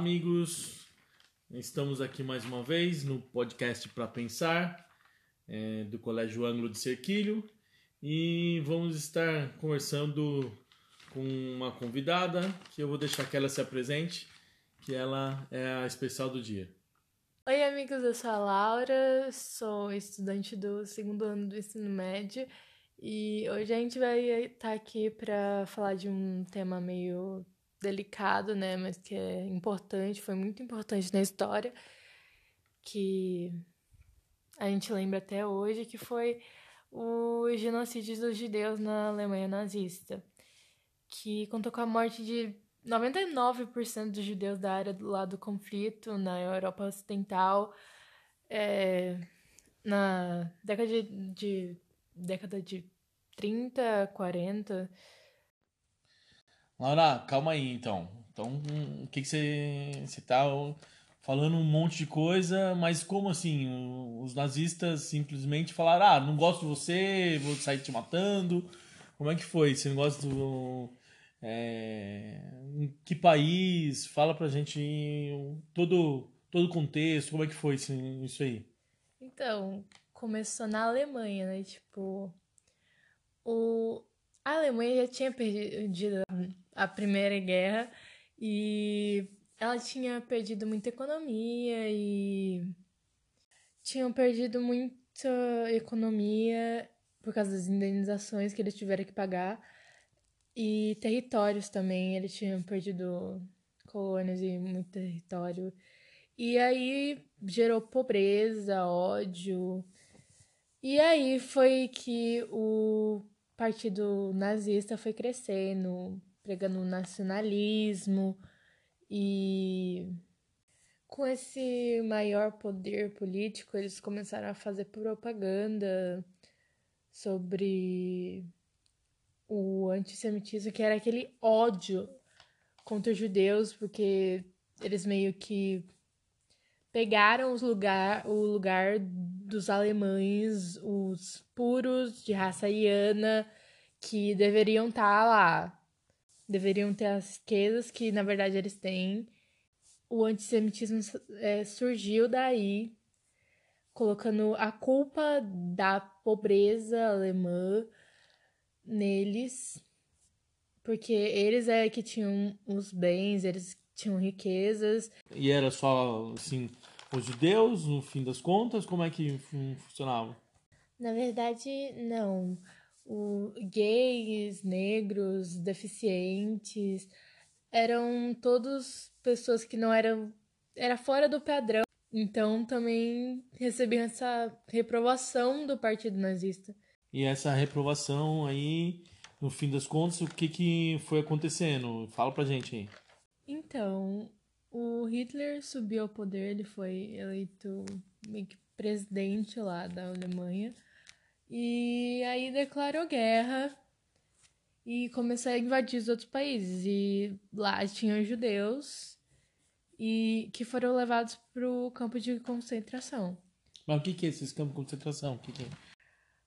amigos. Estamos aqui mais uma vez no podcast para pensar é, do Colégio Ângulo de Cerquilho e vamos estar conversando com uma convidada que eu vou deixar que ela se apresente, que ela é a especial do dia. Oi, amigos, eu sou a Laura, sou estudante do segundo ano do ensino médio e hoje a gente vai estar aqui para falar de um tema meio delicado, né, mas que é importante, foi muito importante na história, que a gente lembra até hoje, que foi o genocídio dos judeus na Alemanha nazista, que contou com a morte de 99% dos judeus da área do lado do conflito na Europa Ocidental, é, na década de, de, década de 30, 40. Laura, calma aí então. Então, o que, que você, você tá falando um monte de coisa, mas como assim? Os nazistas simplesmente falaram: ah, não gosto de você, vou sair te matando. Como é que foi? Você não gosta do. É, em que país? Fala pra gente todo todo o contexto, como é que foi isso, isso aí? Então, começou na Alemanha, né? Tipo, o, a Alemanha já tinha perdido a Primeira Guerra e ela tinha perdido muita economia e tinham perdido muita economia por causa das indenizações que eles tiveram que pagar e territórios também, eles tinham perdido colônias e muito território. E aí gerou pobreza, ódio. E aí foi que o partido nazista foi crescendo, pregando nacionalismo e com esse maior poder político, eles começaram a fazer propaganda sobre o antissemitismo, que era aquele ódio contra os judeus, porque eles meio que pegaram os lugar, o lugar dos alemães, os puros de raça iana, que deveriam estar tá lá. Deveriam ter as riquezas que, na verdade, eles têm. O antissemitismo é, surgiu daí, colocando a culpa da pobreza alemã neles, porque eles é que tinham os bens, eles tinham riquezas. E era só, assim, os judeus, no fim das contas? Como é que funcionava? Na verdade, não. O gays, negros, deficientes eram todos pessoas que não eram era fora do padrão. Então também recebiam essa reprovação do partido nazista. E essa reprovação aí, no fim das contas, o que que foi acontecendo? Fala pra gente aí. Então, o Hitler subiu ao poder, ele foi eleito meio que presidente lá da Alemanha. E aí declarou guerra e começou a invadir os outros países. E lá tinham judeus e que foram levados para o campo de concentração. Mas o que, que é esses campos de concentração? O que, que é?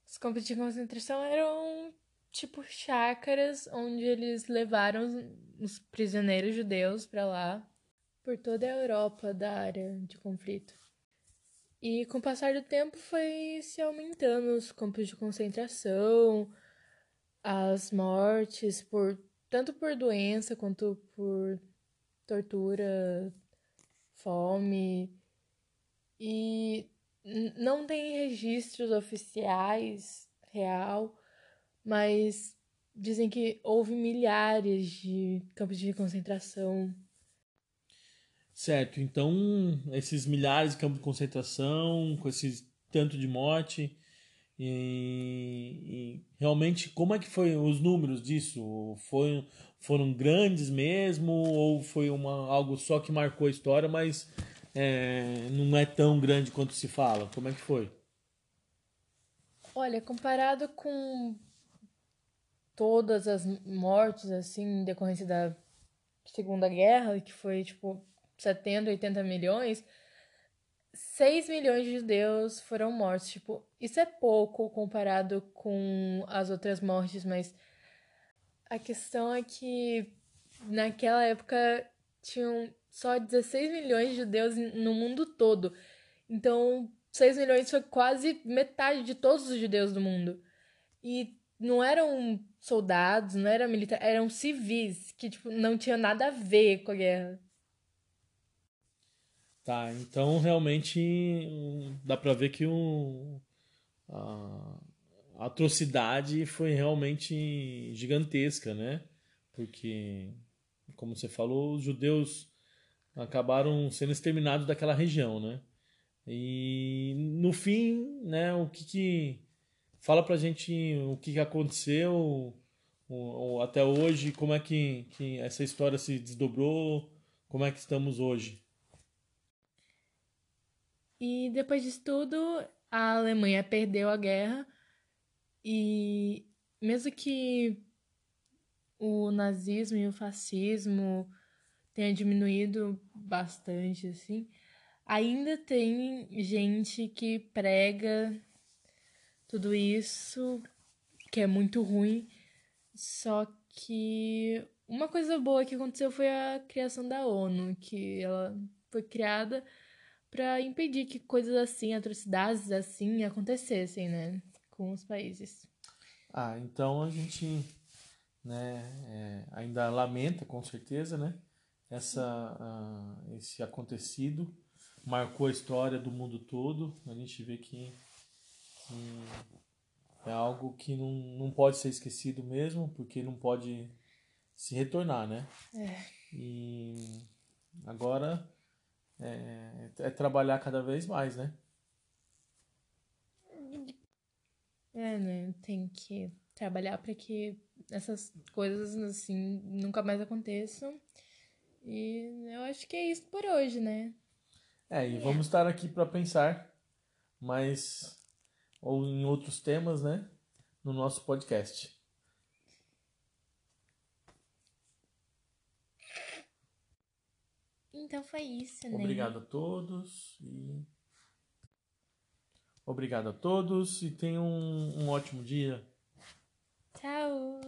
Os campos de concentração eram tipo chácaras onde eles levaram os prisioneiros judeus para lá por toda a Europa da área de conflito. E com o passar do tempo foi se aumentando os campos de concentração, as mortes por tanto por doença quanto por tortura, fome. E não tem registros oficiais real, mas dizem que houve milhares de campos de concentração Certo, então esses milhares de campos de concentração, com esse tanto de morte, e, e, realmente como é que foi os números disso? Foi, foram grandes mesmo ou foi uma, algo só que marcou a história, mas é, não é tão grande quanto se fala? Como é que foi? Olha, comparado com todas as mortes assim em decorrência da Segunda Guerra, que foi tipo 70, 80 milhões, 6 milhões de judeus foram mortos. Tipo, isso é pouco comparado com as outras mortes, mas a questão é que naquela época tinham só 16 milhões de judeus no mundo todo. Então, 6 milhões foi quase metade de todos os judeus do mundo. E não eram soldados, não eram militares, eram civis que tipo, não tinham nada a ver com a guerra. Tá, então realmente dá pra ver que o, a, a atrocidade foi realmente gigantesca, né? Porque, como você falou, os judeus acabaram sendo exterminados daquela região, né? E no fim, né, o que, que fala pra gente o que, que aconteceu o, o, até hoje, como é que, que essa história se desdobrou, como é que estamos hoje. E depois disso tudo, a Alemanha perdeu a guerra e mesmo que o nazismo e o fascismo tenha diminuído bastante, assim, ainda tem gente que prega tudo isso, que é muito ruim. Só que uma coisa boa que aconteceu foi a criação da ONU, que ela foi criada para impedir que coisas assim, atrocidades assim acontecessem, né, com os países. Ah, então a gente, né, é, ainda lamenta com certeza, né, essa uh, esse acontecido marcou a história do mundo todo. A gente vê que, que é algo que não, não pode ser esquecido mesmo, porque não pode se retornar, né? É. E agora é, é trabalhar cada vez mais, né? É, né? Tem que trabalhar para que essas coisas assim nunca mais aconteçam. E eu acho que é isso por hoje, né? É, e vamos estar aqui para pensar mais ou em outros temas, né, no nosso podcast. Então foi isso, né? Obrigado a todos e obrigado a todos e tenham um, um ótimo dia. Tchau.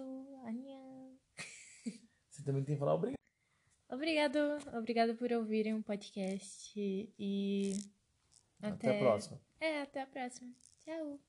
Anha. Você também tem que falar obrigado. Obrigado, obrigado por ouvirem o um podcast e até... até a próxima. É, até a próxima. Tchau.